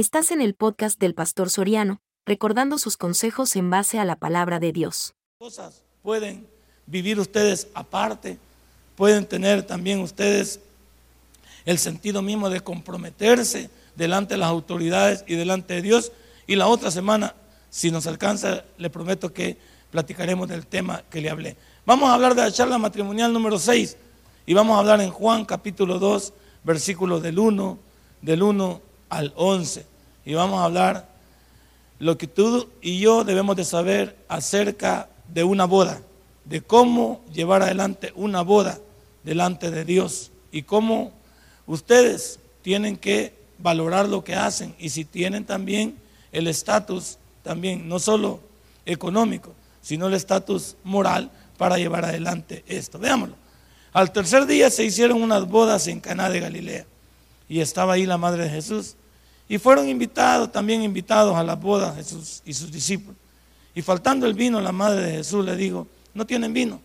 Estás en el podcast del Pastor Soriano, recordando sus consejos en base a la palabra de Dios. Cosas pueden vivir ustedes aparte, pueden tener también ustedes el sentido mismo de comprometerse delante de las autoridades y delante de Dios. Y la otra semana, si nos alcanza, le prometo que platicaremos del tema que le hablé. Vamos a hablar de la charla matrimonial número 6 y vamos a hablar en Juan capítulo 2, versículos del 1, del 1 al 11. Y vamos a hablar lo que tú y yo debemos de saber acerca de una boda, de cómo llevar adelante una boda delante de Dios y cómo ustedes tienen que valorar lo que hacen y si tienen también el estatus, también no solo económico, sino el estatus moral para llevar adelante esto. Veámoslo. Al tercer día se hicieron unas bodas en Caná de Galilea y estaba ahí la madre de Jesús. Y fueron invitados, también invitados a las bodas Jesús y sus discípulos. Y faltando el vino, la madre de Jesús le dijo, no tienen vino.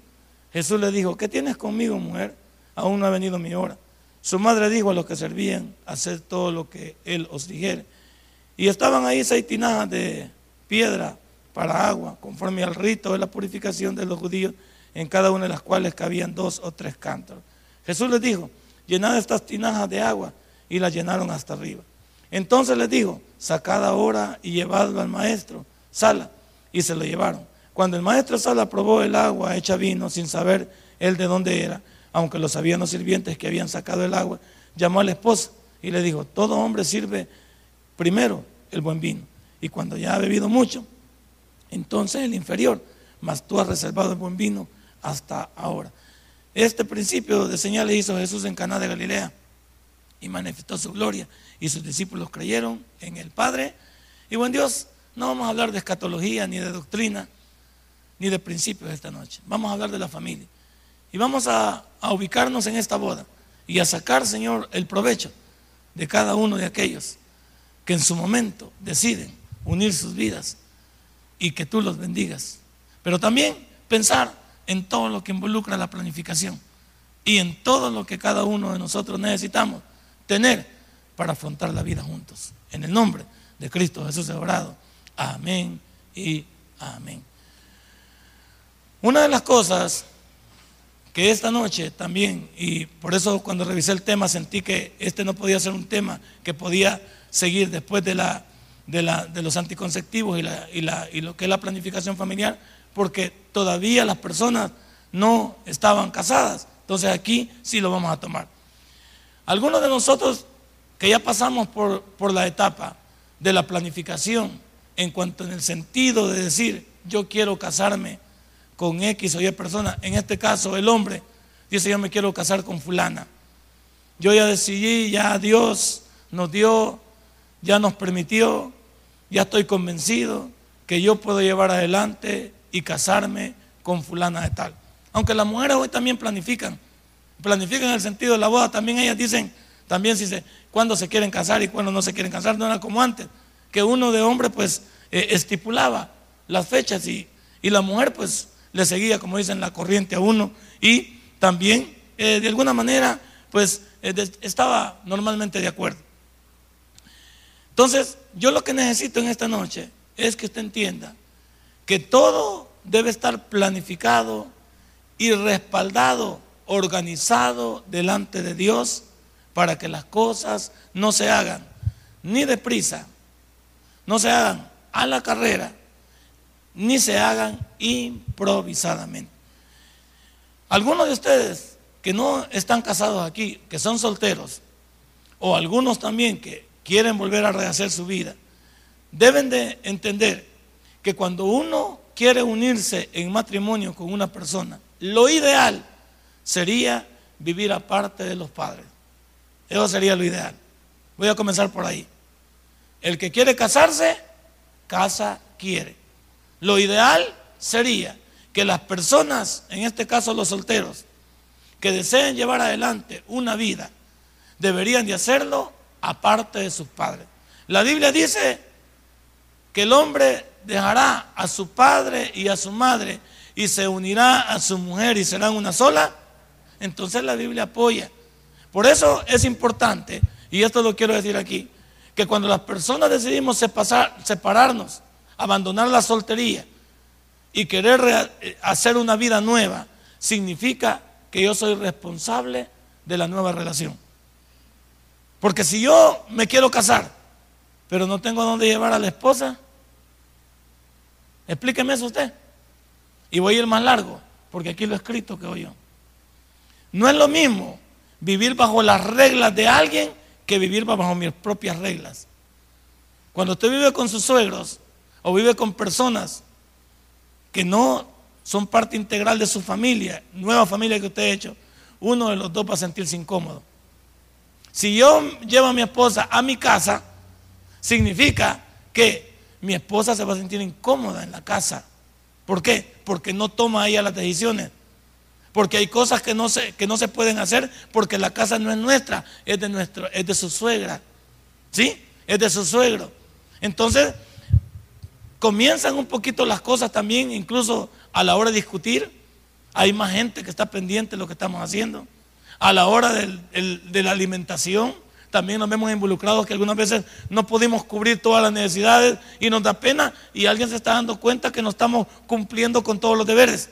Jesús le dijo, ¿qué tienes conmigo, mujer? Aún no ha venido mi hora. Su madre dijo a los que servían, hacer todo lo que él os dijere. Y estaban ahí seis tinajas de piedra para agua, conforme al rito de la purificación de los judíos, en cada una de las cuales cabían dos o tres cántaros. Jesús les dijo, llenad estas tinajas de agua, y las llenaron hasta arriba. Entonces les dijo, sacad ahora y llevadlo al maestro, sala, y se lo llevaron. Cuando el maestro Sala probó el agua hecha vino, sin saber él de dónde era, aunque lo sabían los sirvientes que habían sacado el agua, llamó a la esposa y le dijo, todo hombre sirve primero el buen vino, y cuando ya ha bebido mucho, entonces el inferior, mas tú has reservado el buen vino hasta ahora. Este principio de señales hizo Jesús en Caná de Galilea y manifestó su gloria y sus discípulos creyeron en el Padre. Y buen Dios, no vamos a hablar de escatología ni de doctrina ni de principios esta noche. Vamos a hablar de la familia. Y vamos a, a ubicarnos en esta boda y a sacar, Señor, el provecho de cada uno de aquellos que en su momento deciden unir sus vidas y que tú los bendigas. Pero también pensar en todo lo que involucra la planificación y en todo lo que cada uno de nosotros necesitamos tener para afrontar la vida juntos. En el nombre de Cristo Jesús obrado. Amén y amén. Una de las cosas que esta noche también, y por eso cuando revisé el tema sentí que este no podía ser un tema que podía seguir después de la de, los anticonceptivos y, y, lo que es la planificación familiar, porque todavía las personas no estaban casadas. Entonces aquí sí lo vamos a tomar. Algunos de nosotros que ya pasamos por, por la etapa de la planificación, en cuanto en el sentido de decir, yo quiero casarme con X o Y persona, en este caso el hombre dice, yo me quiero casar con fulana. Yo ya decidí, ya Dios nos dio, ya nos permitió, ya estoy convencido que yo puedo llevar adelante y casarme con fulana de tal. Aunque las mujeres hoy también planifican, planifican el sentido de la boda, también ellas dicen, también si se, cuándo se quieren casar y cuándo no se quieren casar, no era como antes, que uno de hombre pues eh, estipulaba las fechas y, y, la mujer pues le seguía, como dicen, la corriente a uno y también eh, de alguna manera pues eh, estaba normalmente de acuerdo. Entonces, yo lo que necesito en esta noche es que usted entienda que todo debe estar planificado y respaldado, organizado delante de Dios para que las cosas no se hagan ni deprisa, no se hagan a la carrera, ni se hagan improvisadamente. Algunos de ustedes que no están casados aquí, que son solteros, o algunos también que quieren volver a rehacer su vida, deben de entender que cuando uno quiere unirse en matrimonio con una persona, lo ideal sería vivir aparte de los padres. Eso sería lo ideal. Voy a comenzar por ahí. El que quiere casarse, casa quiere. Lo ideal sería que las personas, en este caso los solteros, que deseen llevar adelante una vida, deberían de hacerlo aparte de sus padres. La Biblia dice que el hombre dejará a su padre y a su madre y se unirá a su mujer y serán una sola. Entonces la Biblia apoya. Por eso es importante, y esto lo quiero decir aquí, que cuando las personas decidimos separarnos, abandonar la soltería y querer eh, hacer una vida nueva, significa que yo soy responsable de la nueva relación. Porque si yo me quiero casar, pero no tengo dónde llevar a la esposa, explíqueme eso usted. Y voy a ir más largo, porque aquí lo he escrito que yo. No es lo mismo vivir bajo las reglas de alguien que vivir bajo mis propias reglas. Cuando usted vive con sus suegros o vive con personas que no son parte integral de su familia, nueva familia que usted ha hecho, uno de los dos va a sentirse incómodo. Si yo llevo a mi esposa a mi casa, significa que mi esposa se va a sentir incómoda en la casa. ¿Por qué? Porque no toma ella las decisiones. Porque hay cosas que no se, que no se pueden hacer porque la casa no es nuestra, es de, nuestro, es de su suegra. ¿Sí? Es de su suegro. Entonces, comienzan un poquito las cosas también, incluso a la hora de discutir. Hay más gente que está pendiente de lo que estamos haciendo. A la hora de la alimentación, también nos vemos involucrados que algunas veces no pudimos cubrir todas las necesidades y nos da pena y alguien se está dando cuenta que no estamos cumpliendo con todos los deberes.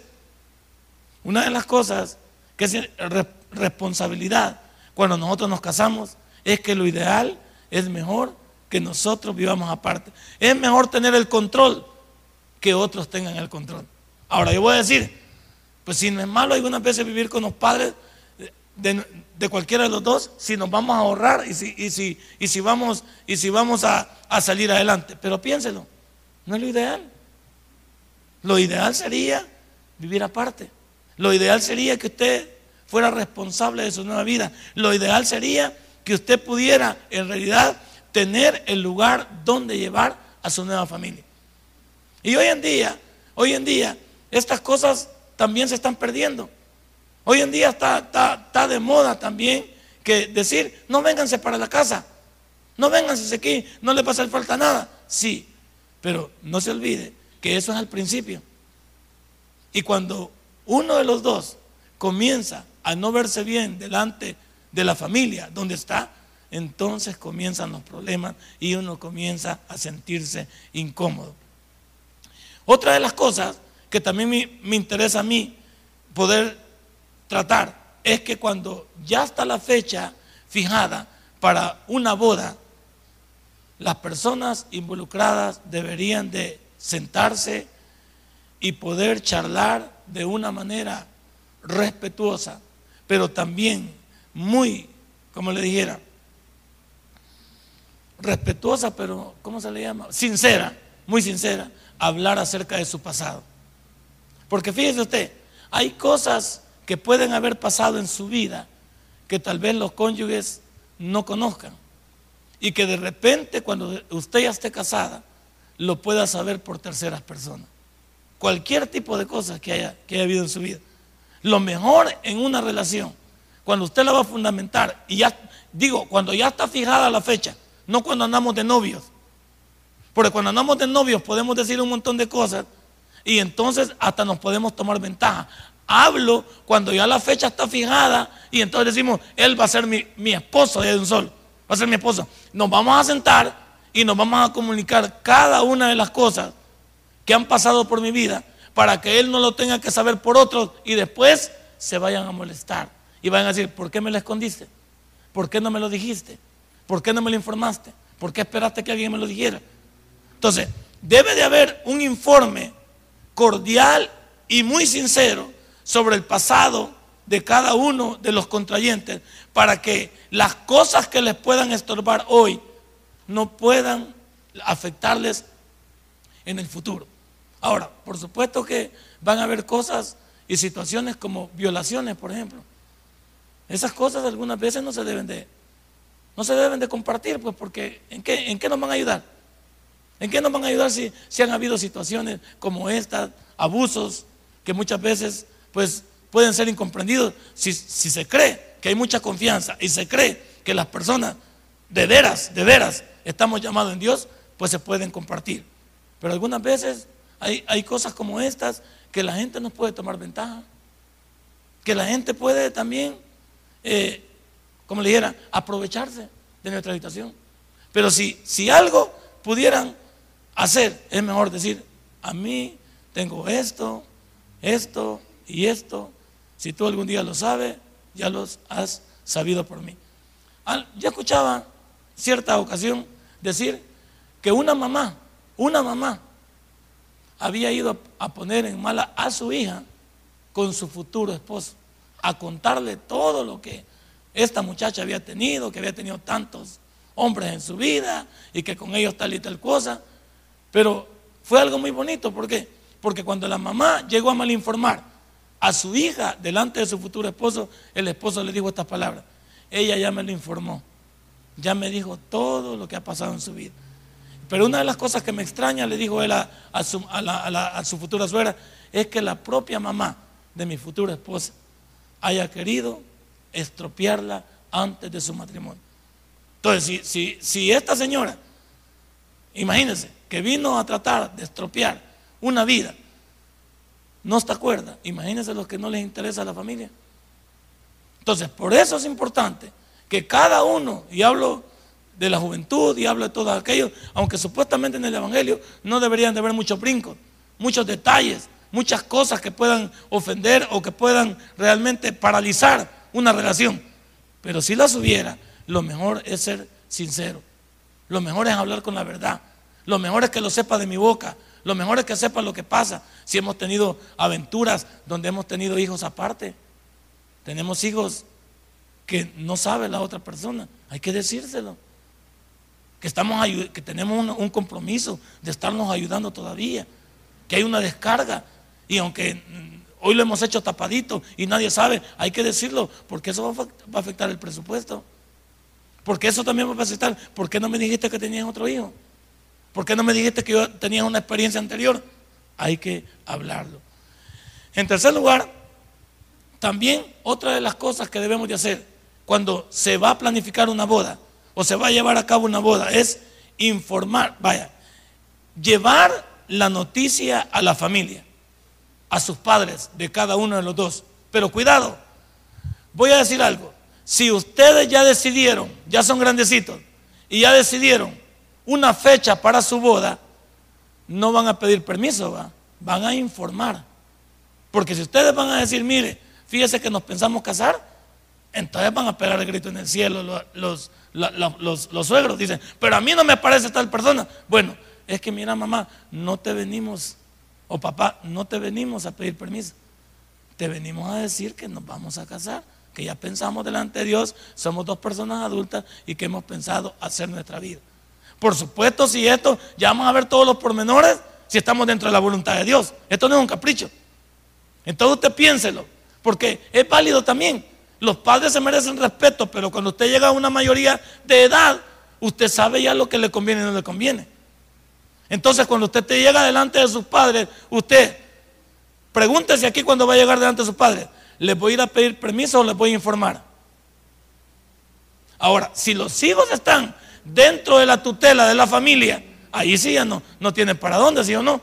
Una de las cosas que es responsabilidad cuando nosotros nos casamos es que lo ideal es mejor que nosotros vivamos aparte. Es mejor tener el control que otros tengan el control. Ahora yo voy a decir, pues si no es malo algunas veces vivir con los padres de, cualquiera de los dos, si nos vamos a ahorrar y si, y si, y si vamos, y si vamos a, a salir adelante. Pero piénselo, no es lo ideal. Lo ideal sería vivir aparte. Lo ideal sería que usted fuera responsable de su nueva vida. Lo ideal sería que usted pudiera en realidad tener el lugar donde llevar a su nueva familia. Y hoy en día, hoy en día, estas cosas también se están perdiendo. Hoy en día está, está, de moda también que decir, no vénganse para la casa, no vénganse aquí, no le pasa falta nada. Sí, pero no se olvide que eso es al principio. Y cuando uno de los dos comienza a no verse bien delante de la familia donde está, entonces comienzan los problemas y uno comienza a sentirse incómodo. Otra de las cosas que también me, interesa a mí poder tratar es que cuando ya está la fecha fijada para una boda, las personas involucradas deberían de sentarse y poder charlar de una manera respetuosa, pero también muy, como le dijera, respetuosa, pero ¿cómo se le llama? Sincera, muy sincera, hablar acerca de su pasado. Porque fíjese usted, hay cosas que pueden haber pasado en su vida que tal vez los cónyuges no conozcan y que de repente cuando usted ya esté casada lo pueda saber por terceras personas. Cualquier tipo de cosas que haya, que haya habido en su vida. Lo mejor en una relación, cuando usted la va a fundamentar, y ya, digo, cuando ya está fijada la fecha, no cuando andamos de novios. Porque cuando andamos de novios podemos decir un montón de cosas y entonces hasta nos podemos tomar ventaja. Hablo cuando ya la fecha está fijada y entonces decimos, él va a ser mi, esposo de un sol, va a ser mi esposo. Nos vamos a sentar y nos vamos a comunicar cada una de las cosas que han pasado por mi vida para que él no lo tenga que saber por otros y después se vayan a molestar y vayan a decir, ¿por qué me lo escondiste? ¿Por qué no me lo dijiste? ¿Por qué no me lo informaste? ¿Por qué esperaste que alguien me lo dijera? Entonces, debe de haber un informe cordial y muy sincero sobre el pasado de cada uno de los contrayentes para que las cosas que les puedan estorbar hoy no puedan afectarles en el futuro. Ahora, por supuesto que van a haber cosas y situaciones como violaciones, por ejemplo. Esas cosas algunas veces no se deben de no se deben de compartir, pues porque ¿en qué, ¿en qué nos van a ayudar? ¿En qué nos van a ayudar si, si han habido situaciones como estas, abusos, que muchas veces pues, pueden ser incomprendidos? Si, si se cree que hay mucha confianza y se cree que las personas de veras, de veras, estamos llamados en Dios, pues se pueden compartir. Pero algunas veces hay, cosas como estas que la gente nos puede tomar ventaja, que la gente puede también... Eh, como le dijera, aprovecharse de nuestra habitación. Pero si, si algo pudieran hacer, es mejor decir, a mí tengo esto, esto y esto. Si tú algún día lo sabes, ya los has sabido por mí. Yo escuchaba cierta ocasión decir que una mamá, una mamá, había ido a poner en mala a su hija con su futuro esposo, a contarle todo lo que esta muchacha había tenido, que había tenido tantos hombres en su vida y que con ellos tal y tal cosa. Pero fue algo muy bonito, ¿por qué? Porque cuando la mamá llegó a malinformar a su hija delante de su futuro esposo, el esposo le dijo estas palabras. Ella ya me lo informó, ya me dijo todo lo que ha pasado en su vida. Pero una de las cosas que me extraña, le dijo él a, su, futura suegra, es que la propia mamá de mi futura esposa haya querido estropearla antes de su matrimonio. Entonces, si, si, esta señora, imagínense, que vino a tratar de estropear una vida, no está acuerda, imagínense los que no les interesa a la familia. Entonces, por eso es importante que cada uno, y hablo de la juventud y hablo de todos aquellos, aunque supuestamente en el Evangelio no deberían de haber muchos brincos, muchos detalles, muchas cosas que puedan ofender o que puedan realmente paralizar una relación. Pero si las hubiera, lo mejor es ser sincero. Lo mejor es hablar con la verdad. Lo mejor es que lo sepa de mi boca. Lo mejor es que sepa lo que pasa. Si hemos tenido aventuras donde hemos tenido hijos aparte, tenemos hijos que no sabe la otra persona. Hay que decírselo. Que, estamos, que tenemos un, compromiso de estarnos ayudando todavía. Que hay una descarga y aunque mm, hoy lo hemos hecho tapadito y nadie sabe, hay que decirlo, porque eso va a afectar el presupuesto. Porque eso también va a afectar. ¿Por qué no me dijiste que tenías otro hijo? ¿Por qué no me dijiste que yo tenía una experiencia anterior? Hay que hablarlo. En tercer lugar, también otra de las cosas que debemos de hacer cuando se va a planificar una boda o se va a llevar a cabo una boda es informar, vaya, llevar la noticia a la familia a sus padres de cada uno de los dos. Pero cuidado, voy a decir algo. Si ustedes ya decidieron, ya son grandecitos, y ya decidieron una fecha para su boda, no van a pedir permiso, ¿va? van a informar. Porque si ustedes van a decir, mire, fíjese que nos pensamos casar, entonces van a pegar el grito en el cielo los, los, los suegros. Dicen, pero a mí no me parece tal persona. Bueno, es que mira mamá, no te venimos o papá, no te venimos a pedir permiso, te venimos a decir que nos vamos a casar, que ya pensamos delante de Dios, somos dos personas adultas y que hemos pensado hacer nuestra vida. Por supuesto, si esto, ya vamos a ver todos los pormenores, si estamos dentro de la voluntad de Dios. Esto no es un capricho. Entonces usted piénselo, porque es válido también. Los padres se merecen respeto, pero cuando usted llega a una mayoría de edad, usted sabe ya lo que le conviene y no le conviene. Entonces, cuando usted te llega delante de sus padres, usted pregúntese aquí cuando va a llegar delante de sus padres, ¿les voy a ir a pedir permiso o les voy a informar? Ahora, si los hijos están dentro de la tutela de la familia, ahí sí ya no, no tienen para dónde, ¿sí o no?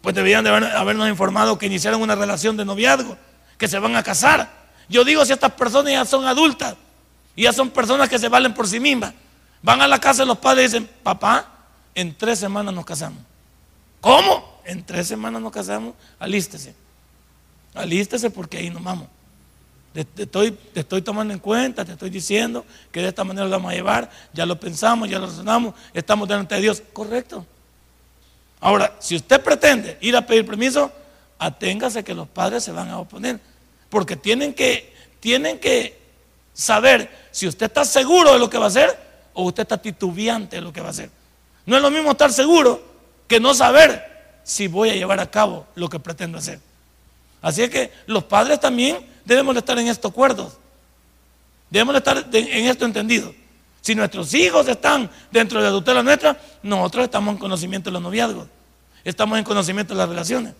Pues deberían de habernos informado que iniciaron una relación de noviazgo, que se van a casar. Yo digo si estas personas ya son adultas y ya son personas que se valen por sí mismas, van a la casa de los padres y dicen, papá, en tres semanas nos casamos. ¿Cómo? En tres semanas nos casamos, alístese. Alístese porque ahí nos vamos. Te, estoy, te estoy tomando en cuenta, te estoy diciendo que de esta manera lo vamos a llevar, ya lo pensamos, ya lo razonamos, estamos delante de Dios. Correcto. Ahora, si usted pretende ir a pedir permiso, aténgase que los padres se van a oponer. Porque tienen que, tienen que saber si usted está seguro de lo que va a hacer o usted está titubeante de lo que va a hacer. No es lo mismo estar seguro que no saber si voy a llevar a cabo lo que pretendo hacer. Así es que los padres también debemos de estar en estos acuerdos. Debemos de estar en esto entendido. Si nuestros hijos están dentro de la tutela nuestra, nosotros estamos en conocimiento de los noviazgos. Estamos en conocimiento de las relaciones.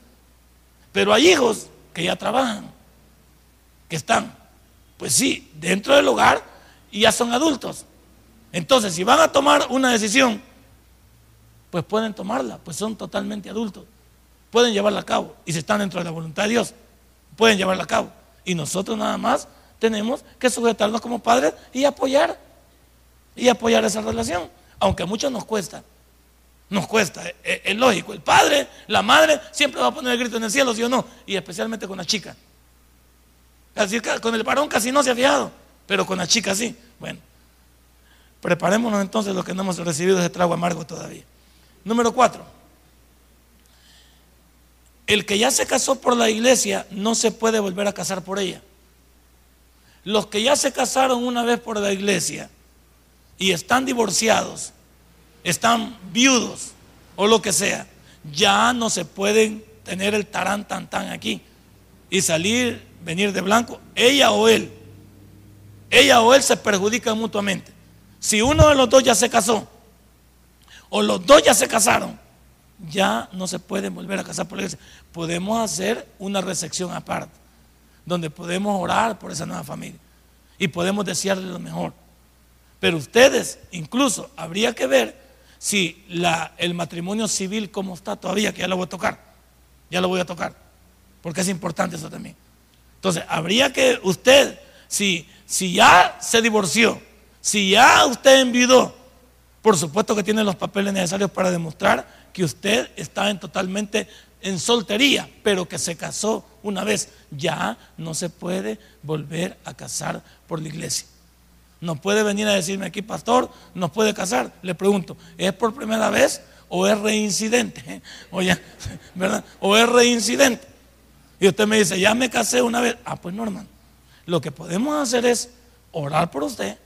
Pero hay hijos que ya trabajan, están, pues sí, dentro del hogar y ya son adultos. Entonces, si van a tomar una decisión pues pueden tomarla, pues son totalmente adultos. Pueden llevarla a cabo. Y si están dentro de la voluntad de Dios, pueden llevarla a cabo. Y nosotros nada más tenemos que sujetarnos como padres y apoyar. y apoyar esa relación, aunque a muchos nos cuesta. Nos cuesta, es, lógico. El padre, la madre, siempre va a poner el grito en el cielo, ¿sí o no? Y especialmente con la chica. Con el varón casi no se ha fijado, pero con la chica sí. Bueno, preparémonos entonces los que no hemos recibido ese trago amargo todavía. Número cuatro. El que ya se casó por la iglesia no se puede volver a casar por ella. Los que ya se casaron una vez por la iglesia y están divorciados, están viudos o lo que sea, ya no se pueden tener el tarán tan tan aquí y salir, venir de blanco, ella o él. Ella o él se perjudican mutuamente. Si uno de los dos ya se casó o los dos ya se casaron, ya no se pueden volver a casar por la iglesia. Podemos hacer una recepción aparte, donde podemos orar por esa nueva familia y podemos desearle lo mejor. Pero ustedes, incluso, habría que ver si el matrimonio civil como está todavía, que ya lo voy a tocar, ya lo voy a tocar, porque es importante eso también. Entonces, habría que usted, si, si ya se divorció, si ya usted envidó, por supuesto que tiene los papeles necesarios para demostrar que usted está en totalmente en soltería, pero que se casó una vez, ya no se puede volver a casar por la iglesia. No puede venir a decirme aquí, pastor, no puede casar. Le pregunto, ¿es por primera vez o es reincidente? Oye, ¿verdad? ¿O es reincidente? Y usted me dice, ya me casé una vez. Ah, pues no, hermano. Lo que podemos hacer es orar por usted,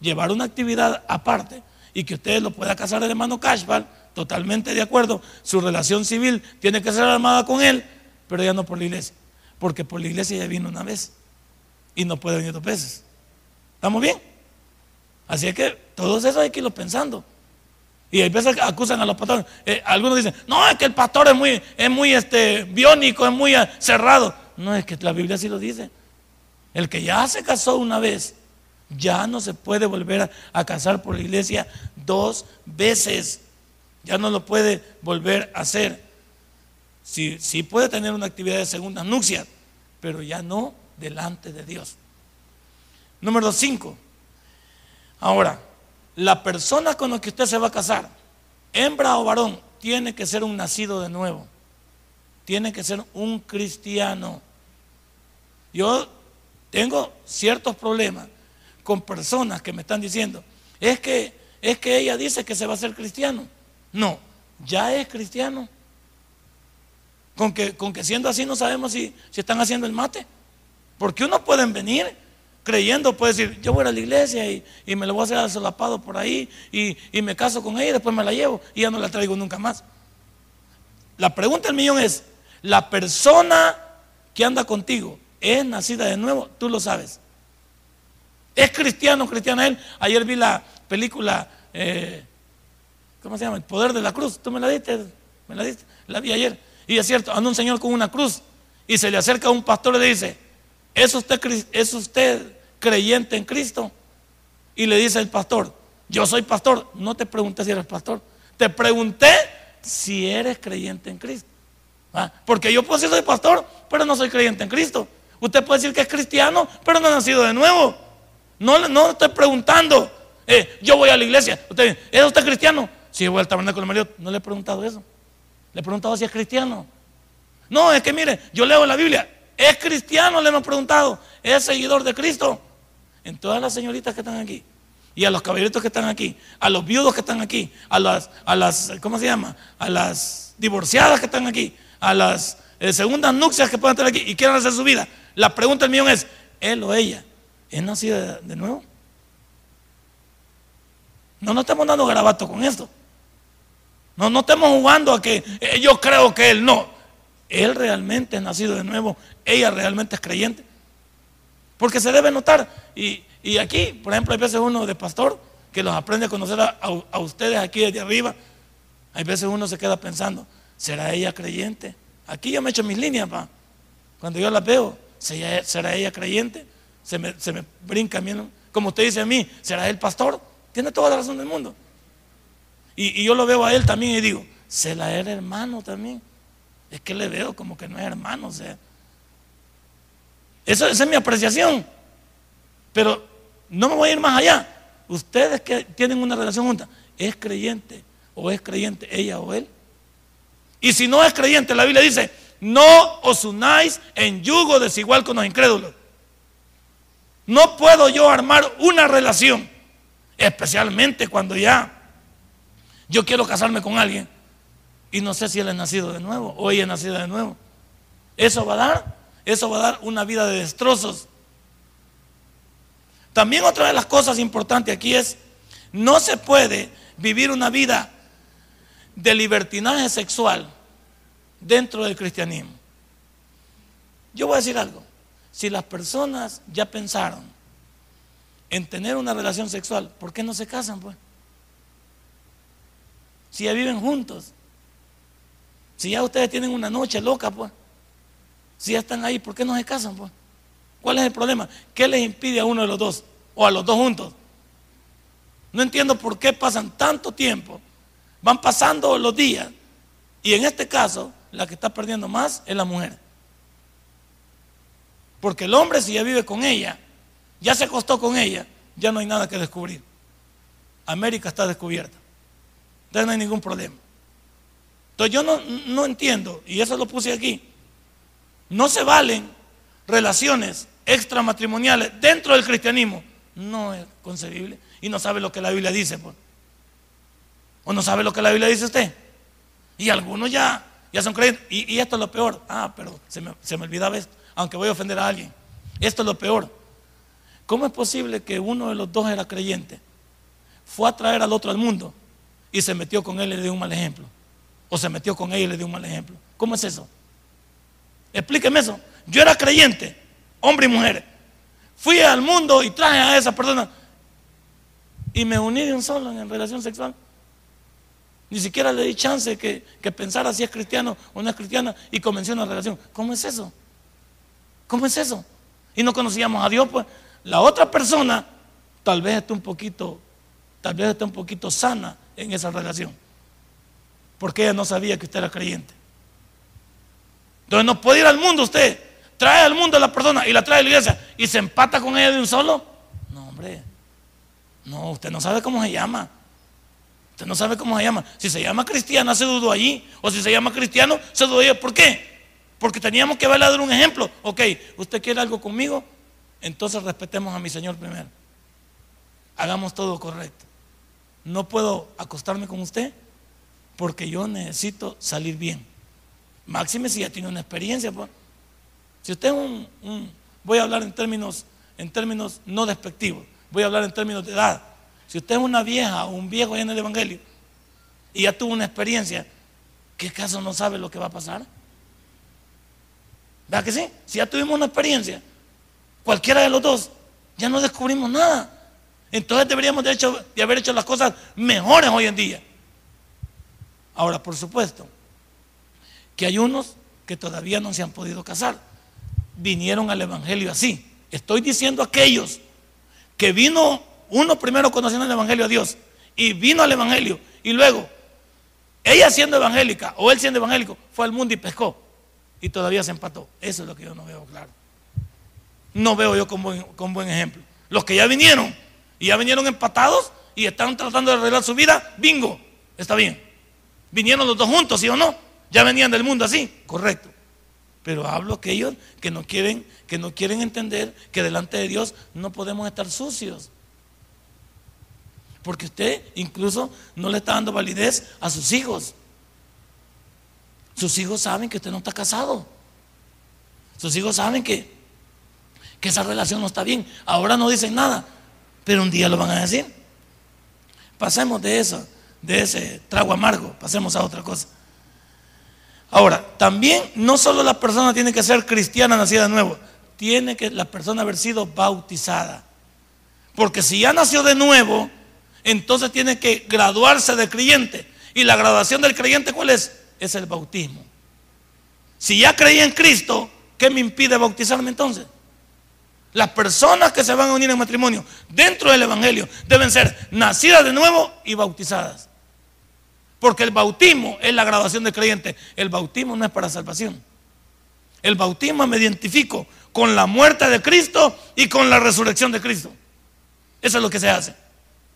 llevar una actividad aparte y que usted lo pueda casar el hermano Cashball totalmente de acuerdo, su relación civil tiene que ser armada con él, pero ya no por la iglesia, porque por la iglesia ya vino una vez y no puede venir dos veces. ¿Estamos bien? Así es que todos eso hay que irlo pensando. Y hay veces acusan a los pastores. Eh, algunos dicen, no, es que el pastor es muy, es muy este, biónico, es muy eh, cerrado. No, es que la Biblia sí lo dice. El que ya se casó una vez, ya no se puede volver a casar por la iglesia dos veces ya no lo puede volver a hacer. Sí, sí puede tener una actividad de segunda nupcias, pero ya no delante de Dios. Número 5. Ahora, la persona con la que usted se va a casar, hembra o varón, tiene que ser un nacido de nuevo. Tiene que ser un cristiano. Yo tengo ciertos problemas con personas que me están diciendo, es que, es que ella dice que se va a ser cristiano. No, ya es cristiano. Con que, con que siendo así no sabemos si, si están haciendo el mate. Porque uno pueden venir creyendo, puede decir, yo voy a la iglesia y, me lo voy a hacer solapado por ahí y, y, me caso con ella y después me la llevo y ya no la traigo nunca más. La pregunta del millón es, ¿la persona que anda contigo es nacida de nuevo? Tú lo sabes. ¿Es cristiano, cristiana él? Ayer vi la película eh, ¿cómo se llama? El poder de la cruz. Tú me la diste, me la diste, la vi ayer. Y es cierto, anda un señor con una cruz y se le acerca a un pastor y le dice, ¿es usted, ¿es usted creyente en Cristo? Y le dice el pastor, yo soy pastor. No te pregunté si eres pastor, te pregunté si eres creyente en Cristo. ¿Ah? Porque yo puedo decir soy pastor, pero no soy creyente en Cristo. Usted puede decir que es cristiano, pero no ha nacido de nuevo. No, no estoy preguntando. Eh, yo voy a la iglesia. Usted, ¿Es usted cristiano? Si voy al tabernáculo Mario, no le he preguntado eso. Le he preguntado si es cristiano. No, es que mire, yo leo la Biblia. Es cristiano, le hemos preguntado. Es seguidor de Cristo. En todas las señoritas que están aquí. Y a los caballeritos que están aquí. A los viudos que están aquí. A las, a las ¿cómo se llama? A las divorciadas que están aquí. A las eh, segundas nupcias que pueden estar aquí y quieren hacer su vida. La pregunta del millón es, ¿él o ella es nacida de nuevo? No nos estamos dando garabato con esto. No, no estemos jugando a que eh, yo creo que él no. Él realmente es nacido de nuevo. Ella realmente es creyente. Porque se debe notar. Y, aquí, por ejemplo, hay veces uno de pastor que los aprende a conocer a, ustedes aquí desde arriba. Hay veces uno se queda pensando, ¿será ella creyente? Aquí yo me echo mis líneas, pa. Cuando yo la veo, ¿será ella creyente? Se me, se me brinca, como usted dice a mí, ¿será él pastor? Tiene toda la razón del mundo. Y, yo lo veo a él también y digo, se la era hermano también. Es que le veo como que no es hermano, o sea. Eso, esa es mi apreciación. Pero no me voy a ir más allá. ustedes que tienen una relación junta, ¿es creyente o es creyente ella o él? Y si no es creyente, la Biblia dice, no os unáis en yugo desigual con los incrédulos. No puedo yo armar una relación, especialmente cuando ya yo quiero casarme con alguien y no sé si él es nacido de nuevo o ella es nacida de nuevo. Eso va a dar, eso va a dar una vida de destrozos. También otra de las cosas importantes aquí es, no se puede vivir una vida de libertinaje sexual dentro del cristianismo. Yo voy a decir algo, si las personas ya pensaron en tener una relación sexual, ¿por qué no se casan pues? Si ya viven juntos, si ya ustedes tienen una noche loca pues, si ya están ahí, ¿por qué no se casan pues? ¿Cuál es el problema? ¿Qué les impide a uno de los dos o a los dos juntos? No entiendo por qué pasan tanto tiempo. Van pasando los días y en este caso la que está perdiendo más es la mujer. Porque el hombre si ya vive con ella, ya se acostó con ella, ya no hay nada que descubrir. América está descubierta. Entonces no hay ningún problema. Entonces yo no, no entiendo, y eso lo puse aquí, no se valen relaciones extramatrimoniales dentro del cristianismo. No es concebible. Y no sabe lo que la Biblia dice. Pues. ¿O no sabe lo que la Biblia dice usted? Y algunos ya, ya son creyentes. Y, esto es lo peor. Ah, pero se me, se me olvidaba esto. Aunque voy a ofender a alguien. Esto es lo peor. ¿Cómo es posible que uno de los dos era creyente? Fue a traer al otro al mundo y se metió con él y le dio un mal ejemplo. O se metió con ella y le dio un mal ejemplo. ¿Cómo es eso? Explíqueme eso. Yo era creyente, hombre y mujer. Fui al mundo y traje a esa persona y me uní de un solo en relación sexual. Ni siquiera le di chance que, que pensara si es cristiano o no es cristiana y comenzó una relación. ¿Cómo es eso? ¿Cómo es eso? Y no conocíamos a Dios, pues la otra persona tal vez esté un poquito, tal vez esté un poquito sana en esa relación. Porque ella no sabía que usted era creyente. Entonces no puede ir al mundo usted. Trae al mundo a la persona y la trae a la iglesia y se empata con ella de un solo. No, hombre. No, usted no sabe cómo se llama. Usted no sabe cómo se llama. Si se llama cristiana, se dudó allí. O si se llama cristiano, se dudó allí. ¿Por qué? Porque teníamos que verle a dar un ejemplo. Ok, ¿usted quiere algo conmigo? Entonces respetemos a mi Señor primero. Hagamos todo correcto. No puedo acostarme con usted porque yo necesito salir bien. Máxime si ya tiene una experiencia. Pues. Si usted es un, voy a hablar en términos, en términos no despectivos, voy a hablar en términos de edad. Si usted es una vieja o un viejo en el Evangelio y ya tuvo una experiencia, ¿qué caso no sabe lo que va a pasar? ¿Verdad que sí? Si ya tuvimos una experiencia, cualquiera de los dos, ya no descubrimos nada. Entonces deberíamos de, haber hecho las cosas mejores hoy en día. Ahora, por supuesto, que hay unos que todavía no se han podido casar. Vinieron al Evangelio así. Estoy diciendo aquellos que vino uno primero conociendo el Evangelio a Dios y vino al Evangelio y luego ella siendo evangélica o él siendo evangélico fue al mundo y pescó y todavía se empató. Eso es lo que yo no veo claro. No veo yo con buen, con buen ejemplo. Los que ya vinieron y ya vinieron empatados y están tratando de arreglar su vida, bingo, está bien. Vinieron los dos juntos, ¿sí o no? Ya venían del mundo así, correcto. Pero hablo aquellos que no quieren, que no quieren entender que delante de Dios no podemos estar sucios. Porque usted incluso no le está dando validez a sus hijos. Sus hijos saben que usted no está casado. Sus hijos saben que, que esa relación no está bien. Ahora no dicen nada, pero un día lo van a decir. Pasemos de eso de ese trago amargo, pasemos a otra cosa. Ahora, también no solo la persona tiene que ser cristiana nacida de nuevo, tiene que la persona haber sido bautizada. Porque si ya nació de nuevo, entonces tiene que graduarse de creyente. ¿Y la graduación del creyente cuál es? Es el bautismo. Si ya creí en Cristo, ¿qué me impide bautizarme entonces? Las personas que se van a unir en matrimonio dentro del Evangelio deben ser nacidas de nuevo y bautizadas. Porque el bautismo es la graduación del creyente. El bautismo no es para salvación. El bautismo me identifico con la muerte de Cristo y con la resurrección de Cristo. Eso es lo que se hace.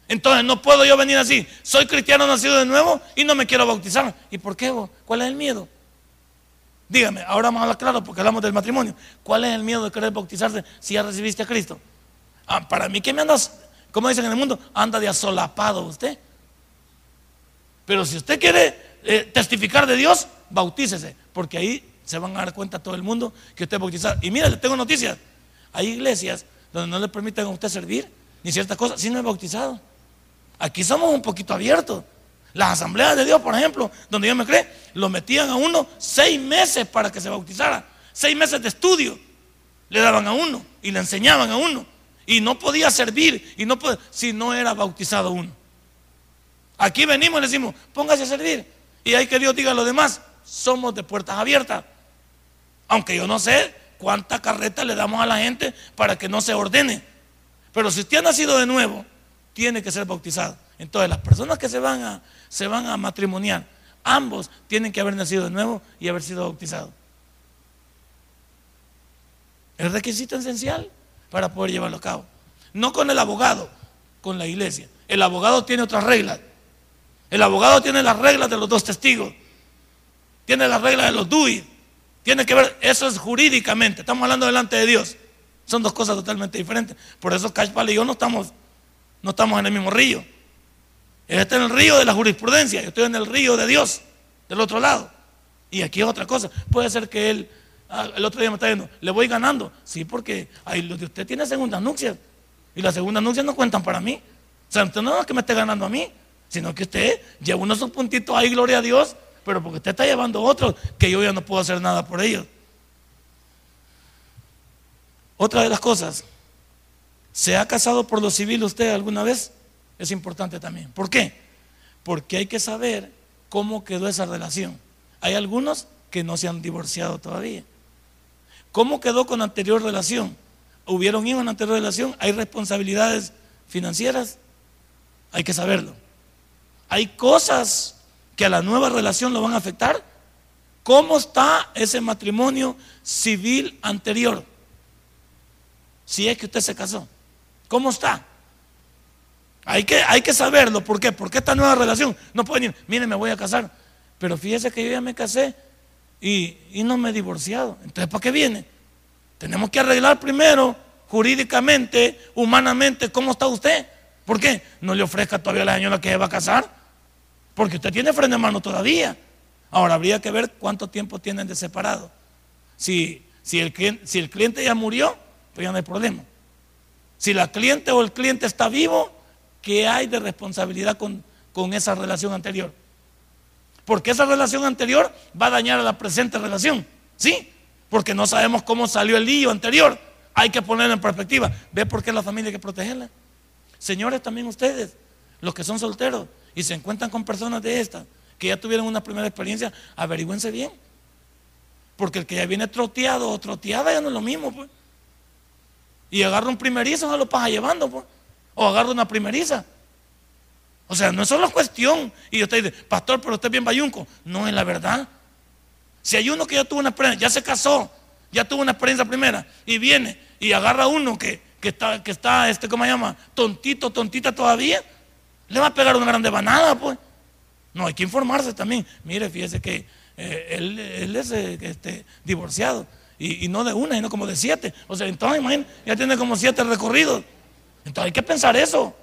Entonces no puedo yo venir así. Soy cristiano nacido de nuevo y no me quiero bautizar. ¿Y por qué vos? ¿Cuál es el miedo? Dígame, ahora vamos a hablar claro porque hablamos del matrimonio. ¿Cuál es el miedo de querer bautizarse si ya recibiste a Cristo? Ah, para mí que me andas, como dicen en el mundo, anda de asolapado usted. Pero si usted quiere eh, testificar de Dios, bautícese, porque ahí se van a dar cuenta todo el mundo que usted es bautizado. Y mira, le tengo noticias. Hay iglesias donde no le permiten a usted servir ni ciertas cosas si no es bautizado. Aquí somos un poquito abiertos. Las asambleas de Dios, por ejemplo, donde yo me cree, lo metían a uno seis meses para que se bautizara. Seis meses de estudio le daban a uno y le enseñaban a uno. Y no podía servir y no si no era bautizado uno. Aquí venimos y le decimos, póngase a servir. Y hay que Dios diga a los demás, somos de puertas abiertas. Aunque yo no sé cuánta carreta le damos a la gente para que no se ordene. Pero si usted ha nacido de nuevo, tiene que ser bautizado. Entonces las personas que se van a, se van a matrimoniar, ambos tienen que haber nacido de nuevo y haber sido bautizados. Es requisito esencial para poder llevarlo a cabo. No con el abogado, con la iglesia. El abogado tiene otras reglas. El abogado tiene las reglas de los dos testigos. Tiene las reglas de los DUI. Tiene que ver, eso es jurídicamente. Estamos hablando delante de Dios. Son dos cosas totalmente diferentes. Por eso Cashpal y yo no estamos no estamos en el mismo río. Él está en el río de la jurisprudencia, yo estoy en el río de Dios, del otro lado. Y aquí es otra cosa. Puede ser que él, ah, el otro día me está diciendo, le voy ganando. Sí, porque ahí lo de usted tiene segundas nupcias. Y las segundas nupcias no cuentan para mí. O sea, no es que me esté ganando a mí, sino que usted lleva unos puntitos ahí, gloria a Dios, pero porque usted está llevando otros que yo ya no puedo hacer nada por ellos. Otra de las cosas ¿Se ha casado por lo civil usted alguna vez? Es importante también. ¿Por qué? Porque hay que saber cómo quedó esa relación. Hay algunos que no se han divorciado todavía. ¿Cómo quedó con anterior relación? ¿Hubieron hijos en anterior relación? ¿Hay responsabilidades financieras? Hay que saberlo. ¿Hay cosas que a la nueva relación lo van a afectar? ¿Cómo está ese matrimonio civil anterior? Si es que usted se casó. ¿Cómo está? Hay que, hay que saberlo. ¿Por qué? Porque esta nueva relación no puede decir, mire, me voy a casar. Pero fíjese que yo ya me casé y, no me he divorciado. Entonces, ¿para qué viene? Tenemos que arreglar primero, jurídicamente, humanamente, cómo está usted. ¿Por qué? No le ofrezca todavía a la señora que se va a casar. Porque usted tiene freno de mano todavía. Ahora habría que ver cuánto tiempo tienen de separado. Si, si, el, si el cliente ya murió, pues ya no hay problema. Si la cliente o el cliente está vivo, ¿qué hay de responsabilidad con, con esa relación anterior? Porque esa relación anterior va a dañar a la presente relación. ¿Sí? Porque no sabemos cómo salió el lío anterior. Hay que ponerlo en perspectiva. ¿Ve por qué la familia hay que protegerla? Señores, también ustedes, los que son solteros y se encuentran con personas de estas, que ya tuvieron una primera experiencia, averigüense bien. Porque el que ya viene troteado o troteada ya no es lo mismo, pues. Y agarra un primerizo, no lo pasa llevando, pues. O agarra una primeriza. O sea, no es solo cuestión. Y usted dice, pastor, pero usted es bien bayunco. No es la verdad. Si hay uno que ya tuvo una experiencia, ya se casó, ya tuvo una experiencia primera, y viene y agarra uno que, está, que está, este, ¿cómo se llama? Tontito, tontita todavía, le va a pegar una grande banada, pues. No, hay que informarse también. Mire, fíjese que eh, él, es eh, este, divorciado y, no de una, sino como de siete. O sea, entonces, imagínate, ya tiene como siete recorridos. Entonces hay que pensar eso.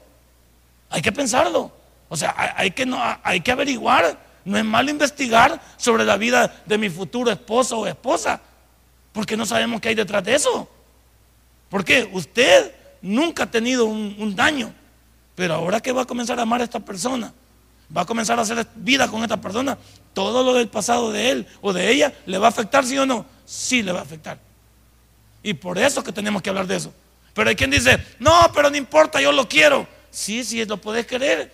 Hay que pensarlo. O sea, hay, que, no, hay que averiguar. No es malo investigar sobre la vida de mi futuro esposo o esposa. Porque no sabemos qué hay detrás de eso. Porque usted nunca ha tenido un, un daño. Pero ahora que va a comenzar a amar a esta persona, va a comenzar a hacer vida con esta persona, todo lo del pasado de él o de ella le va a afectar, sí o no sí le va a afectar. Y por eso que tenemos que hablar de eso. Pero hay quien dice, no, pero no importa, yo lo quiero. Sí, sí, lo puedes querer.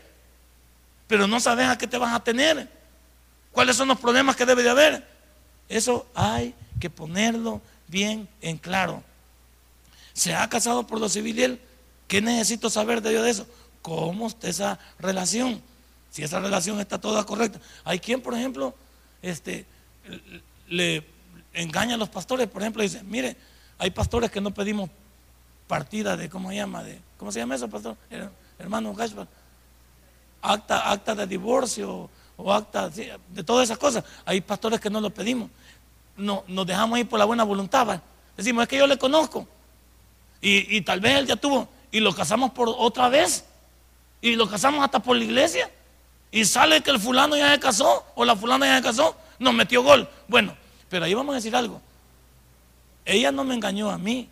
Pero no sabes a qué te vas a tener. ¿Cuáles son los problemas que debe de haber? Eso hay que ponerlo bien en claro. ¿Se ha casado por lo civil y él? ¿Qué necesito saber de de eso? ¿Cómo está esa relación? Si esa relación está toda correcta. Hay quien, por ejemplo, este, le engaña a los pastores, por ejemplo, dice, mire, hay pastores que no pedimos partida de, ¿cómo se llama? De, ¿Cómo se llama eso, pastor? Hermano Gashbar, acta, acta de divorcio o acta de todas esas cosas. Hay pastores que no lo pedimos. No, nos dejamos ir por la buena voluntad. Decimos, es que yo le conozco. Y, y tal vez él ya tuvo. Y lo casamos por otra vez. Y lo casamos hasta por la iglesia. Y sale que el fulano ya se casó o la fulana ya se casó. Nos metió gol. Bueno, pero ahí vamos a decir algo. Ella no me engañó a mí.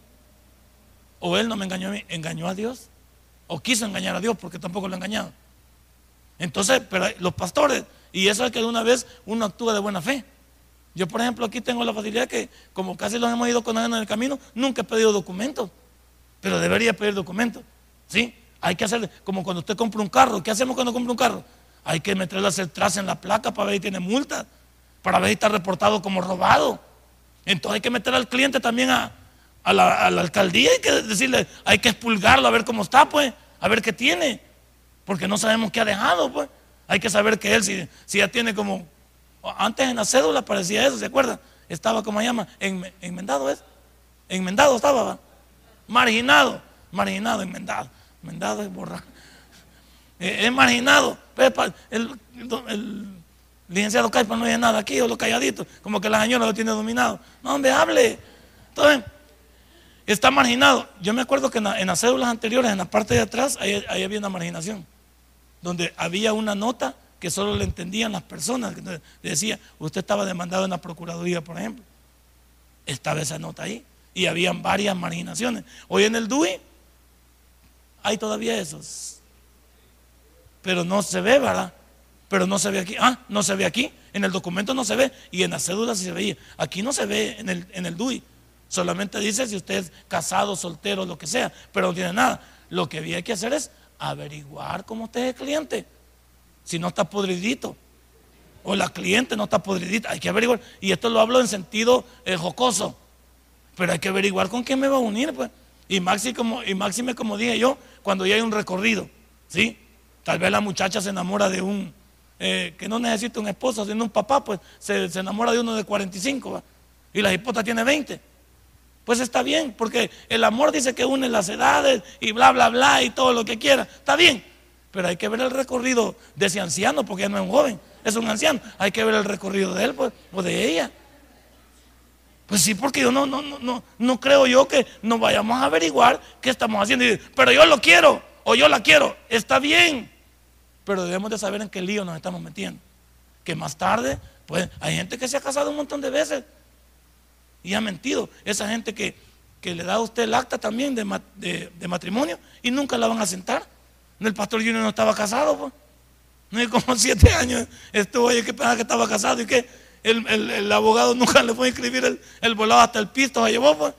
O él no me engañó a mí. Engañó a Dios. O quiso engañar a Dios porque tampoco lo ha engañado. Entonces, pero los pastores, y eso es que de una vez uno actúa de buena fe. Yo, por ejemplo, aquí tengo la facilidad que, como casi los hemos ido conociendo en el camino, nunca he pedido documentos, pero debería pedir documentos. ¿Sí? Hay que hacer, como cuando usted compra un carro, ¿qué hacemos cuando compra un carro? Hay que meterle a hacer trace en la placa para ver si tiene multa, para ver si está reportado como robado. Entonces hay que meter al cliente también a, la, alcaldía, que decirle, hay que expulgarlo a ver cómo está, pues, a ver qué tiene porque no sabemos qué ha dejado, pues. Hay que saber que él, si, ya tiene como, antes en la cédula parecía eso, ¿se acuerdan? Estaba, como se llama? En, enmendado es. Enmendado estaba, Marginado, marginado, enmendado. Enmendado es borrar. Es marginado. El, licenciado Caipa no dice nada aquí, o lo calladito, como que la señora lo tiene dominado. No, hombre, hable. Entonces, está marginado. Yo me acuerdo que en, las cédulas anteriores, en la parte de atrás, ahí, había una marginación, donde había una nota que solo le entendían las personas. Que decía, usted estaba demandado en la Procuraduría, por ejemplo. Estaba esa nota ahí. Y habían varias marginaciones. Hoy en el DUI hay todavía esos. Pero no se ve, ¿verdad? Pero no se ve aquí. Ah, no se ve aquí. En el documento no se ve. Y en la cédula sí se veía. Aquí no se ve en el, en el DUI. Solamente dice si usted es casado, soltero, lo que sea, pero no tiene nada. Lo que había que hacer es averiguar cómo usted es cliente. Si no está podridito. O la cliente no está podridita. Hay que averiguar. Y esto lo hablo en sentido eh, jocoso. Pero hay que averiguar con quién me va a unir, pues. Y máxime, como, y máxime, como dije yo, cuando ya hay un recorrido. ¿Sí? Tal vez la muchacha se enamora de un eh, que no necesita un esposo, sino un papá, pues se, enamora de uno de 45. Y la esposa tiene 20 pues está bien, porque el amor dice que une las edades y bla, bla, bla y todo lo que quiera. Está bien, pero hay que ver el recorrido de ese anciano, porque ya no es un joven, es un anciano. Hay que ver el recorrido de él pues, o de ella. Pues sí, porque yo no, no, no, no creo yo que nos vayamos a averiguar qué estamos haciendo. Pero yo lo quiero o yo la quiero. Está bien. Pero debemos de saber en qué lío nos estamos metiendo. Que más tarde, pues hay gente que se ha casado un montón de veces y ha mentido. Esa gente que, le da a usted el acta también de, matrimonio y nunca la van a sentar. El pastor Junior no estaba casado, pues. No hay como siete años estuvo ahí que pensaba que estaba casado y que el, abogado nunca le fue a inscribir el, el volado hasta el pisto, se llevó, pues.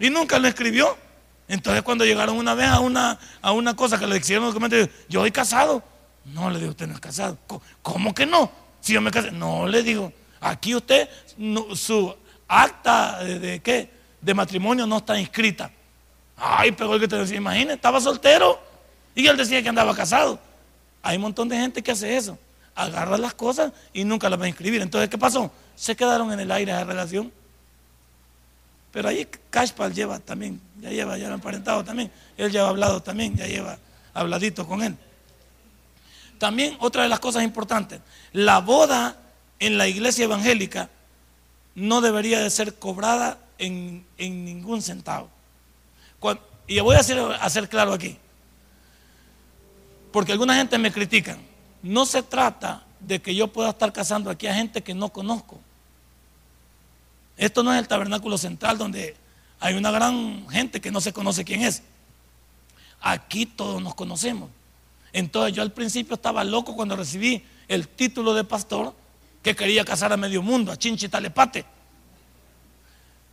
Y nunca lo escribió. Entonces cuando llegaron una vez a una, a una cosa que le hicieron los documentos, yo soy casado. No, le digo, usted no es casado. ¿Cómo que no? Si yo me casé. No, le digo, aquí usted, su acta de, qué? De matrimonio no está inscrita. Ay, pero el que te decía, imagínate, estaba soltero y él decía que andaba casado. Hay un montón de gente que hace eso. Agarra las cosas y nunca las va a inscribir. Entonces, ¿qué pasó? Se quedaron en el aire esa relación. Pero ahí Cashpal lleva también, ya lleva, ya lo han parentado también. Él ya ha hablado también, ya lleva habladito con él. También otra de las cosas importantes, la boda en la iglesia evangélica no debería de ser cobrada en, ningún centavo. y voy a hacer, claro aquí, porque alguna gente me critica. No se trata de que yo pueda estar casando aquí a gente que no conozco. Esto no es el tabernáculo central donde hay una gran gente que no se conoce quién es. Aquí todos nos conocemos. Entonces yo al principio estaba loco cuando recibí el título de pastor que quería casar a medio mundo, a Chinchi Talepate.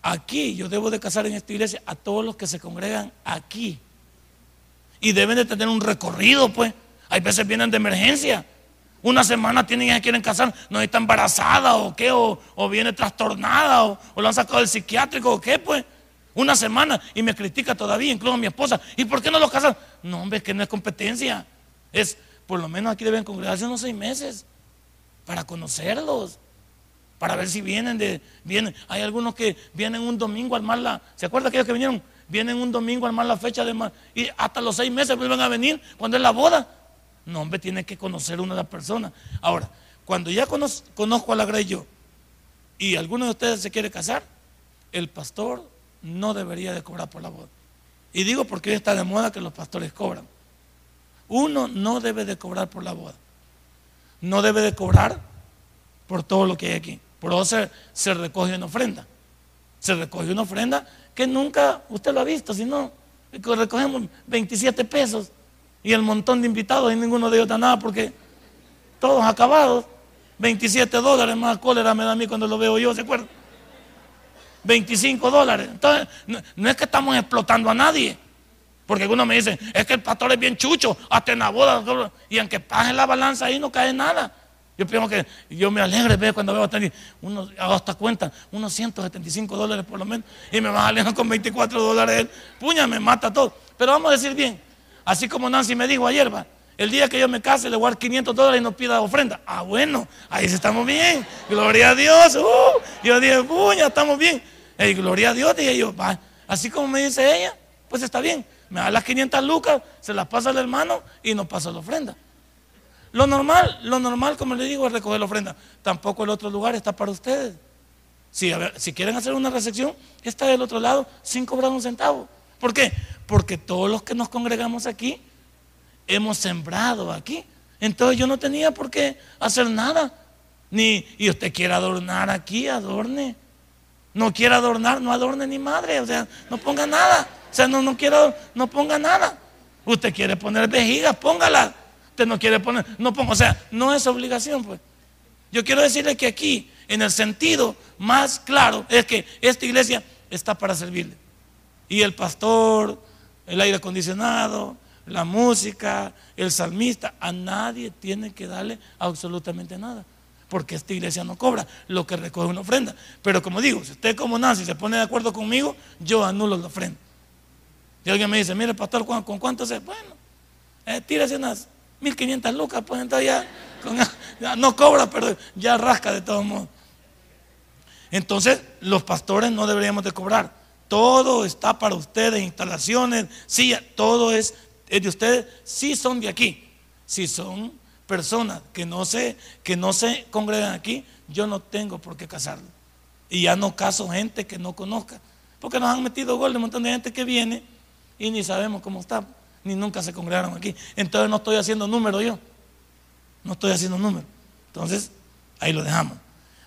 Aquí yo debo de casar en esta iglesia a todos los que se congregan aquí. Y deben de tener un recorrido, pues. Hay veces vienen de emergencia. Una semana tienen y quieren casar, no está embarazada o qué, o, viene trastornada, o, o lo han sacado del psiquiátrico o qué, pues. Una semana y me critica todavía, incluso mi esposa. ¿Y por qué no lo casan? No, hombre, que no es competencia. Es, por lo menos aquí deben congregarse unos seis meses para conocerlos para ver si vienen de vienen hay algunos que vienen un domingo al mar la ¿se acuerdan aquellos que vinieron? vienen un domingo al mar la fecha de y hasta los seis meses vuelven a venir cuando es la boda No, hombre, tiene que conocer una de las personas. Ahora, cuando ya conozco a la Grey yo y alguno de ustedes se quiere casar, el pastor no debería de cobrar por la boda. Y digo porque hoy está de moda que los pastores cobran. Uno no debe de cobrar por la boda. No debe de cobrar por todo lo que hay aquí. Por eso se, recoge una ofrenda. Se recoge una ofrenda que nunca usted lo ha visto, si no, recogemos 27 pesos y el montón de invitados y ninguno de ellos da nada porque todos acabados. 27 dólares más cólera me da a mí cuando lo veo yo, ¿se acuerdan? 25 dólares. Entonces, no, es que estamos explotando a nadie. Porque algunos me dicen, es que el pastor es bien chucho, hasta en la boda, y aunque pague la balanza ahí no cae nada. Yo pienso que yo me alegre ver cuando veo tener unos, hago esta cuenta, unos 175 dólares por lo menos, y me va a con 24 dólares. Puña, me mata todo. Pero vamos a decir bien, así como Nancy me dijo ayer, va, el día que yo me case le voy a dar 500 dólares y no pida ofrenda. Ah, bueno, ahí estamos bien. Gloria a Dios. Uh, yo dije, puña, estamos bien. Hey, gloria a Dios, dije yo, va. Así como me dice ella, pues está bien. Me da las 500 lucas, se las pasa al hermano y no pasa la ofrenda. Lo normal, lo normal, como le digo, es recoger la ofrenda. Tampoco el otro lugar está para ustedes. Si, si quieren hacer una recepción, está del otro lado sin cobrar un centavo. ¿Por qué? Porque todos los que nos congregamos aquí hemos sembrado aquí. Entonces yo no tenía por qué hacer nada. Ni, y usted quiere adornar aquí, adorne. No quiere adornar, no adorne ni madre. O sea, no ponga nada. O sea, no, no quiero, no ponga nada. Usted quiere poner vejigas, póngala. Usted no quiere poner, no ponga, o sea, no es obligación, pues. Yo quiero decirle que aquí, en el sentido más claro, es que esta iglesia está para servirle. Y el pastor, el aire acondicionado, la música, el salmista, a nadie tiene que darle absolutamente nada. Porque esta iglesia no cobra lo que recoge una ofrenda. Pero como digo, si usted como Nancy se pone de acuerdo conmigo, yo anulo la ofrenda. Y alguien me dice, mire pastor, ¿con, cuánto se? Bueno, eh, tírese unas 1500 lucas, pues entonces ya, no cobra, pero ya rasca de todos modos. Entonces, los pastores no deberíamos de cobrar. Todo está para ustedes, instalaciones, sí, todo es, de ustedes, sí son de aquí. Si son personas que no se, que no se congregan aquí, yo no tengo por qué casarlo. Y ya no caso gente que no conozca. Porque nos han metido gol de un montón de gente que viene y ni sabemos cómo está ni nunca se congregaron aquí. Entonces no estoy haciendo número yo. No estoy haciendo número. Entonces, ahí lo dejamos.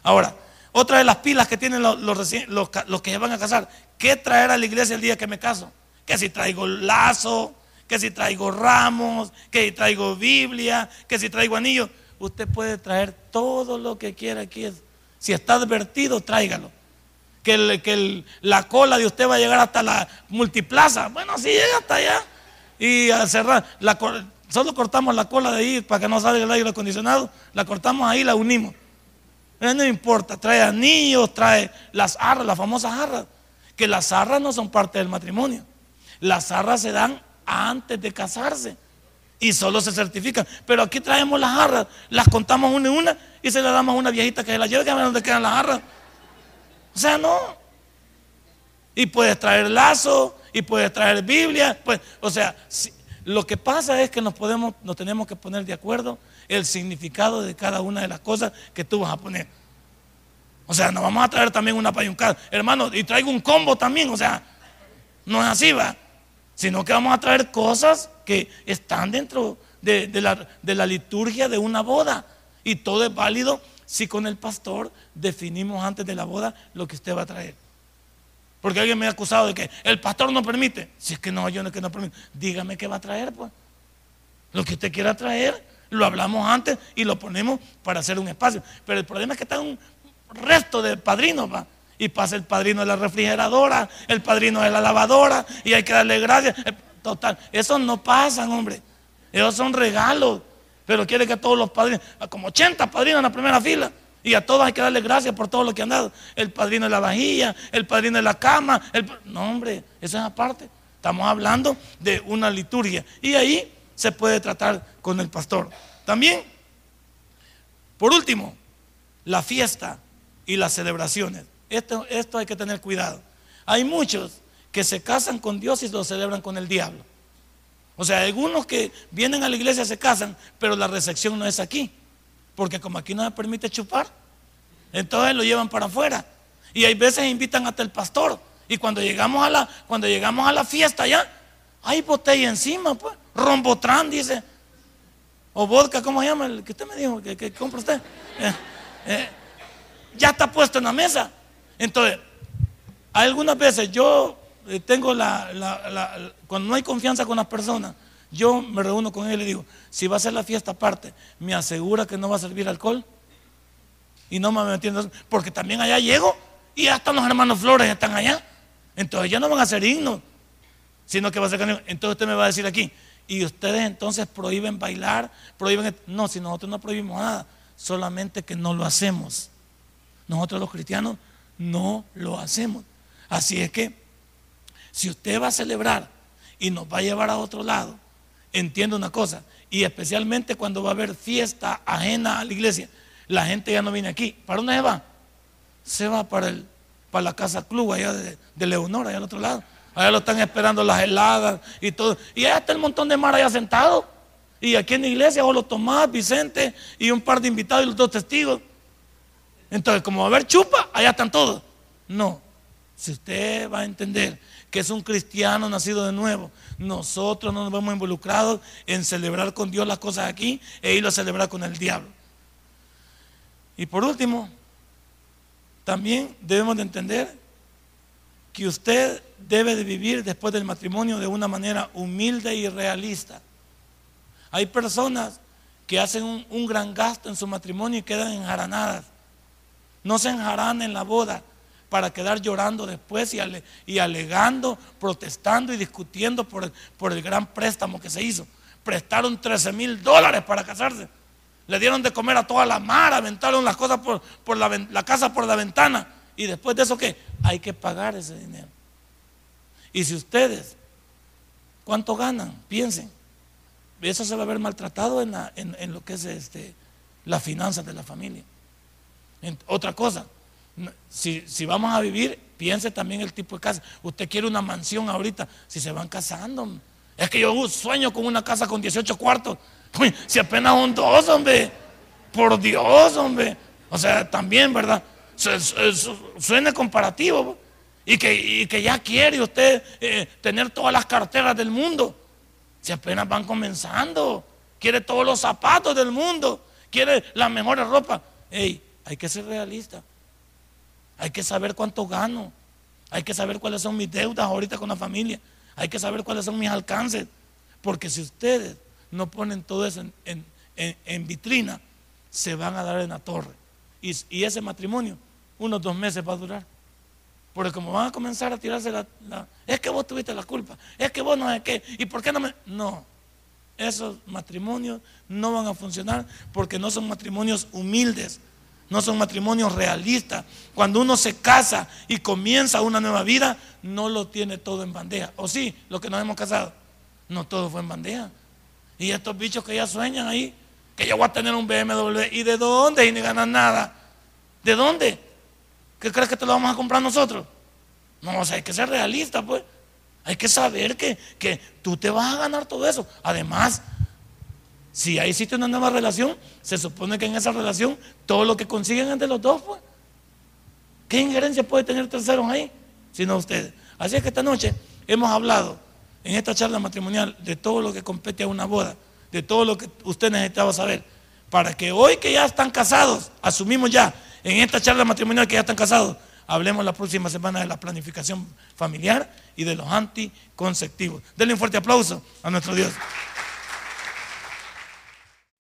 Ahora, otra de las pilas que tienen los, los, que se van a casar, ¿qué traer a la iglesia el día que me caso? Que si traigo lazo, que si traigo ramos, que si traigo Biblia, que si traigo anillo. Usted puede traer todo lo que quiera aquí. Si está advertido, tráigalo. Que, la cola de usted va a llegar hasta la multiplaza. Bueno, si llega hasta allá y a cerrar. Solo cortamos la cola de ahí para que no salga el aire acondicionado. La cortamos ahí, la unimos. Eh, no importa, trae anillos, trae las arras, las famosas arras. Que las arras no son parte del matrimonio. Las arras se dan antes de casarse y solo se certifican. Pero aquí traemos las arras, las contamos una y una y se las damos a una viejita que se las lleve, que a ver dónde quedan las arras. O sea, no. Y puedes traer lazo, y puedes traer Biblia. Pues, o sea, lo que pasa es que nos, podemos, nos tenemos que poner de acuerdo el significado de cada una de las cosas que tú vas a poner. O sea, nos vamos a traer también una payuncada. Hermano, y traigo un combo también. O sea, no es así, va. Sino que vamos a traer cosas que están dentro de, la, liturgia de una boda. Y todo es válido si con el pastor definimos antes de la boda lo que usted va a traer. Porque alguien me ha acusado de que el pastor no permite. Si es que no, yo no es que no permite. Dígame qué va a traer, pues. Lo que usted quiera traer, lo hablamos antes y lo ponemos para hacer un espacio. Pero el problema es que está un resto de padrinos, va. Y pasa el padrino de la refrigeradora, el padrino de la lavadora, y hay que darle gracias. Eh, total, esos no pasan, hombre. Esos son regalos. Pero quiere que todos los padrinos, como 80 padrinos en la primera fila, y a todos hay que darle gracias por todo lo que han dado. El padrino de la vajilla, el padrino de la cama. No, hombre, eso es aparte. Estamos hablando de una liturgia. Y ahí se puede tratar con el pastor. También, por último, la fiesta y las celebraciones. Esto, esto hay que tener cuidado. Hay muchos que se casan con Dios y lo celebran con el diablo. O sea, algunos que vienen a la iglesia se casan, pero la recepción no es aquí. Porque como aquí no se permite chupar, entonces lo llevan para afuera. Y hay veces invitan hasta el pastor. Y cuando llegamos a la, cuando llegamos a la fiesta ya, hay botella encima, pues. Rombotrán, dice. O vodka, ¿cómo se llama? El que usted me dijo que, compra usted. Eh, eh, ya está puesto en la mesa. Entonces, algunas veces yo eh, tengo la, cuando no hay confianza con las personas, yo me reúno con él y le digo, si va a ser la fiesta aparte, ¿me asegura que no va a servir alcohol? Y no me entiendo, porque también allá llego y ya están los hermanos Flores, están allá. Entonces ya no van a ser himnos, sino que va a ser Entonces usted me va a decir aquí, y ustedes entonces prohíben bailar, prohíben... No, si nosotros no prohibimos nada, solamente que no lo hacemos. Nosotros los cristianos no lo hacemos. Así es que si usted va a celebrar y nos va a llevar a otro lado, entienda una cosa, y especialmente cuando va a haber fiesta ajena a la iglesia, la gente ya no viene aquí. ¿Para dónde se va? Se va para, el, para la casa club allá de, de Leonor, allá al otro lado. Allá lo están esperando las heladas y todo. Y allá está el montón de mar allá sentado. Y aquí en la iglesia, solo Tomás, Vicente y un par de invitados y los dos testigos. Entonces, como va a haber chupa, allá están todos. No. Si usted va a entender que es un cristiano nacido de nuevo, nosotros no nos vemos involucrados en celebrar con Dios las cosas aquí e ir a celebrar con el diablo. Y por último, también debemos de entender que usted debe de vivir después del matrimonio de una manera humilde y realista. Hay personas que hacen un, gran gasto en su matrimonio y quedan enjaranadas. No se enjaranan en la boda para quedar llorando después y, alegando, protestando y discutiendo por el, gran préstamo que se hizo. Prestaron 13 mil dólares para casarse. Le dieron de comer a toda la mar, aventaron las cosas por, la, la casa por la ventana. Y después de eso, ¿qué? Hay que pagar ese dinero. Y si ustedes, ¿cuánto ganan? Piensen. Eso se va a ver maltratado en, en, lo que es este, las finanzas de la familia. Otra cosa, si, si, vamos a vivir, piense también el tipo de casa. Usted quiere una mansión ahorita, si se van casando. Es que yo sueño con una casa con 18 cuartos. si apenas un dos, hombre. Por Dios, hombre. O sea, también, ¿verdad? suene comparativo. Y que, que, ya quiere usted eh, tener todas las carteras del mundo. Si apenas van comenzando. Quiere todos los zapatos del mundo. Quiere las mejores ropas. Hey, hay que ser realista. Hay que saber cuánto gano. Hay que saber cuáles son mis deudas ahorita con la familia. Hay que saber cuáles son mis alcances. Porque si ustedes no ponen todo eso en, vitrina, se van a dar en la torre. y ese matrimonio unos dos meses va a durar. Porque como van a comenzar a tirarse la, Es que vos tuviste la culpa. Es que vos no es que... ¿Y por qué no me...? No. Esos matrimonios no van a funcionar porque no son matrimonios humildes. No son matrimonios realistas. Cuando uno se casa y comienza una nueva vida, no lo tiene todo en bandeja. O sí, los que nos hemos casado. No todo fue en bandeja. Y estos bichos que ya sueñan ahí, que yo voy a tener un BMW. ¿Y de dónde? Y ni ganan nada. ¿De dónde? ¿Qué crees que te lo vamos a comprar nosotros? No, o sea, hay que ser realista, pues. Hay que saber que, que tú te vas a ganar todo eso. Además, si ahí existe una nueva relación, se supone que en esa relación todo lo que consiguen es de los dos, pues. ¿Qué injerencia puede tener terceros ahí? Sino ustedes. Así es que esta noche hemos hablado en esta charla matrimonial de todo lo que compete a una boda, de todo lo que usted necesitaba saber, para que hoy que ya están casados, asumimos ya en esta charla matrimonial que ya están casados, hablemos la próxima semana de la planificación familiar y de los anticonceptivos. Denle un fuerte aplauso a nuestro Dios.